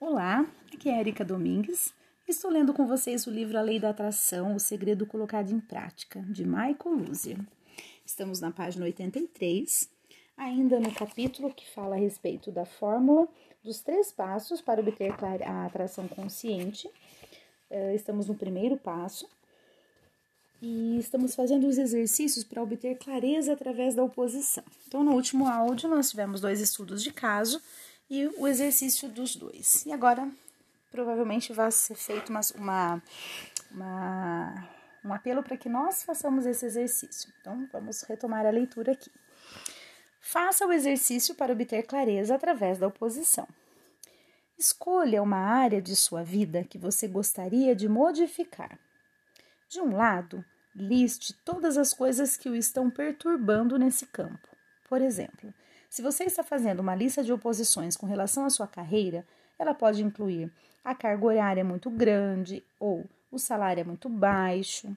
Olá, aqui é Erika Domingues. Estou lendo com vocês o livro A Lei da Atração, O Segredo Colocado em Prática, de Michael Luzier. Estamos na página 83, ainda no capítulo que fala a respeito da fórmula dos três passos para obter a atração consciente. Eh, estamos no primeiro passo e estamos fazendo os exercícios para obter clareza através da oposição. Então, no último áudio, nós tivemos dois estudos de caso e o exercício dos dois. E agora, provavelmente, vai ser feito uma, uma, uma um apelo para que nós façamos esse exercício. Então, vamos retomar a leitura aqui. Faça o exercício para obter clareza através da oposição. Escolha uma área de sua vida que você gostaria de modificar. De um lado, liste todas as coisas que o estão perturbando nesse campo. Por exemplo, se você está fazendo uma lista de oposições com relação à sua carreira, ela pode incluir a carga horária muito grande ou o salário é muito baixo.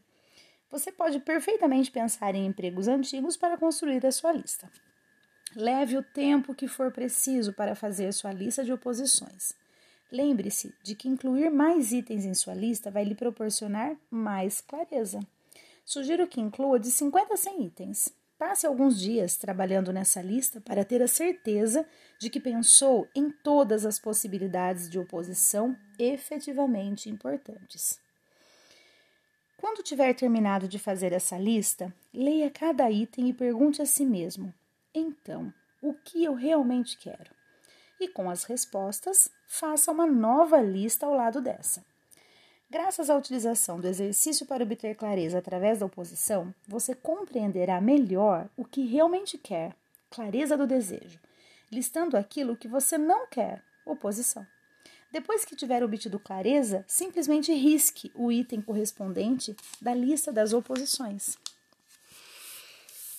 Você pode perfeitamente pensar em empregos antigos para construir a sua lista. Leve o tempo que for preciso para fazer sua lista de oposições. Lembre-se de que incluir mais itens em sua lista vai lhe proporcionar mais clareza. Sugiro que inclua de 50 a 100 itens. Passe alguns dias trabalhando nessa lista para ter a certeza de que pensou em todas as possibilidades de oposição efetivamente importantes. Quando tiver terminado de fazer essa lista, leia cada item e pergunte a si mesmo: então, o que eu realmente quero? E com as respostas, faça uma nova lista ao lado dessa. Graças à utilização do exercício para obter clareza através da oposição, você compreenderá melhor o que realmente quer, clareza do desejo, listando aquilo que você não quer, oposição. Depois que tiver obtido clareza, simplesmente risque o item correspondente da lista das oposições.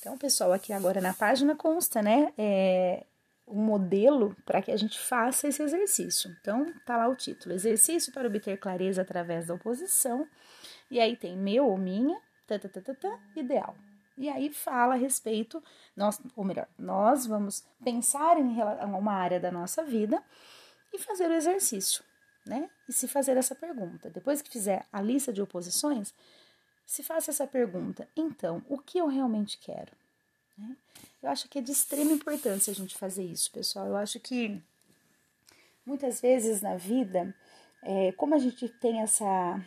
Então, pessoal, aqui agora na página consta, né? É, um modelo para que a gente faça esse exercício. Então, tá lá o título: Exercício para obter clareza através da oposição. E aí tem meu ou minha, tá, tá, tá, ideal. E aí fala a respeito, nós, ou melhor, nós vamos pensar em uma área da nossa vida e fazer o exercício, né? E se fazer essa pergunta. Depois que fizer a lista de oposições, se faça essa pergunta: então, o que eu realmente quero? Né? Eu acho que é de extrema importância a gente fazer isso, pessoal. Eu acho que muitas vezes na vida, é, como a gente tem essa,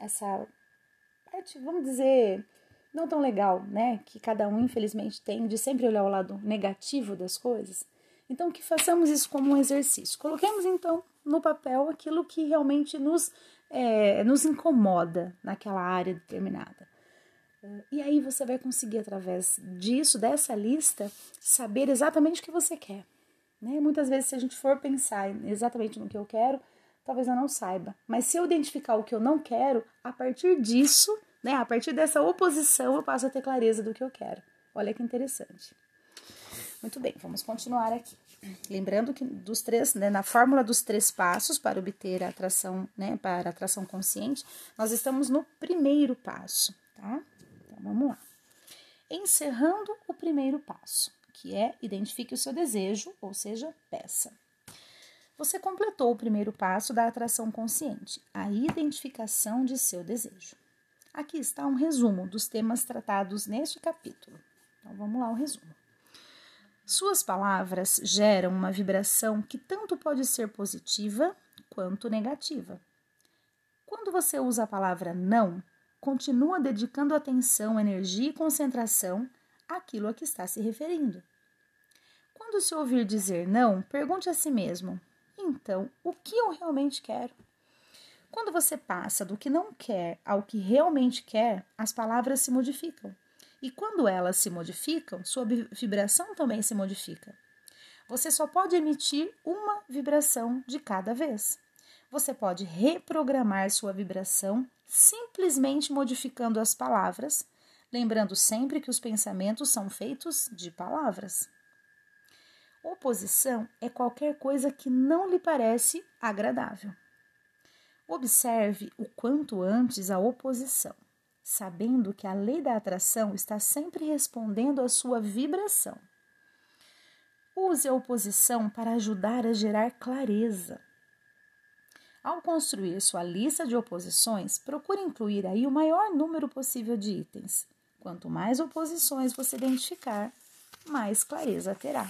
essa parte, vamos dizer, não tão legal, né? Que cada um, infelizmente, tem de sempre olhar o lado negativo das coisas. Então, que façamos isso como um exercício. Coloquemos, então, no papel aquilo que realmente nos, é, nos incomoda naquela área determinada. E aí você vai conseguir, através disso, dessa lista, saber exatamente o que você quer. Né? Muitas vezes, se a gente for pensar exatamente no que eu quero, talvez eu não saiba. Mas se eu identificar o que eu não quero, a partir disso, né, a partir dessa oposição, eu passo a ter clareza do que eu quero. Olha que interessante. Muito bem, vamos continuar aqui. Lembrando que dos três, né, na fórmula dos três passos para obter a atração, né, para a atração consciente, nós estamos no primeiro passo, tá? Então vamos lá. Encerrando o primeiro passo, que é identifique o seu desejo, ou seja, peça. Você completou o primeiro passo da atração consciente, a identificação de seu desejo. Aqui está um resumo dos temas tratados neste capítulo. Então vamos lá, o resumo. Suas palavras geram uma vibração que tanto pode ser positiva quanto negativa. Quando você usa a palavra não, continua dedicando atenção, energia e concentração àquilo a que está se referindo. Quando se ouvir dizer não, pergunte a si mesmo: então, o que eu realmente quero? Quando você passa do que não quer ao que realmente quer, as palavras se modificam. E quando elas se modificam, sua vibração também se modifica. Você só pode emitir uma vibração de cada vez. Você pode reprogramar sua vibração simplesmente modificando as palavras, lembrando sempre que os pensamentos são feitos de palavras. Oposição é qualquer coisa que não lhe parece agradável. Observe o quanto antes a oposição, sabendo que a lei da atração está sempre respondendo à sua vibração. Use a oposição para ajudar a gerar clareza. Ao construir sua lista de oposições, procure incluir aí o maior número possível de itens. Quanto mais oposições você identificar, mais clareza terá.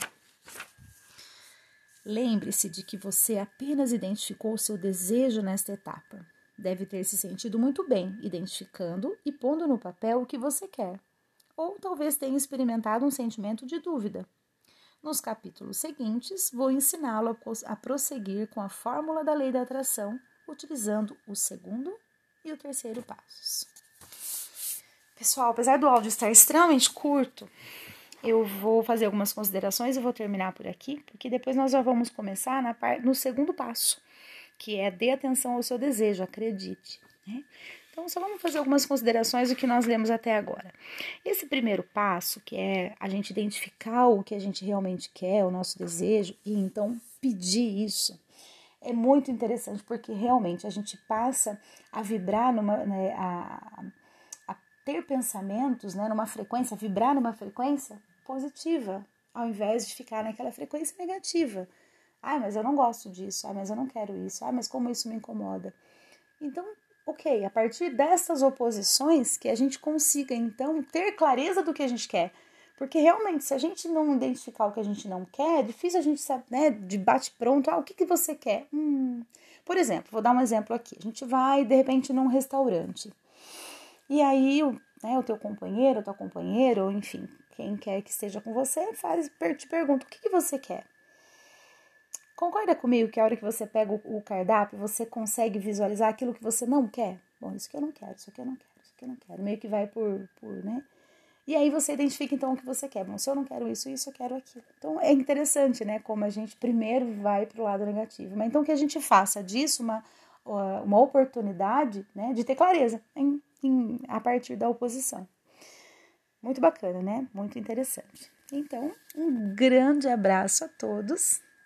Lembre-se de que você apenas identificou o seu desejo nesta etapa. Deve ter se sentido muito bem identificando e pondo no papel o que você quer. Ou talvez tenha experimentado um sentimento de dúvida. Nos capítulos seguintes, vou ensiná-lo a prosseguir com a fórmula da lei da atração, utilizando o segundo e o terceiro passos. Pessoal, apesar do áudio estar extremamente curto, eu vou fazer algumas considerações e vou terminar por aqui, porque depois nós já vamos começar na par, no segundo passo, que é dê atenção ao seu desejo, acredite. Né? Então, só vamos fazer algumas considerações do que nós lemos até agora. Esse primeiro passo, que é a gente identificar o que a gente realmente quer, o nosso desejo, e então pedir isso, é muito interessante, porque realmente a gente passa a vibrar numa. Né, a, a ter pensamentos né, numa frequência, vibrar numa frequência positiva, ao invés de ficar naquela frequência negativa. Ah, mas eu não gosto disso. Ah, mas eu não quero isso. Ah, mas como isso me incomoda. Então, ok, a partir dessas oposições que a gente consiga então ter clareza do que a gente quer. Porque realmente, se a gente não identificar o que a gente não quer, é difícil a gente saber, né, de bate pronto, ah, o que, que você quer? Hum. Por exemplo, vou dar um exemplo aqui. A gente vai, de repente, num restaurante. E aí, né, o teu companheiro, a tua companheira, ou enfim, quem quer que esteja com você, faz, te pergunta, o que, que você quer? Concorda comigo que a hora que você pega o, cardápio, você consegue visualizar aquilo que você não quer? Bom, isso que eu não quero, isso aqui eu não quero, isso aqui eu não quero. Meio que vai por, por né? E aí você identifica então o que você quer. Bom, se eu não quero isso, isso eu quero aquilo. Então é interessante, né? Como a gente primeiro vai para o lado negativo. Mas então que a gente faça disso uma, uma oportunidade né, de ter clareza em, em, a partir da oposição. Muito bacana, né? Muito interessante. Então, um grande abraço a todos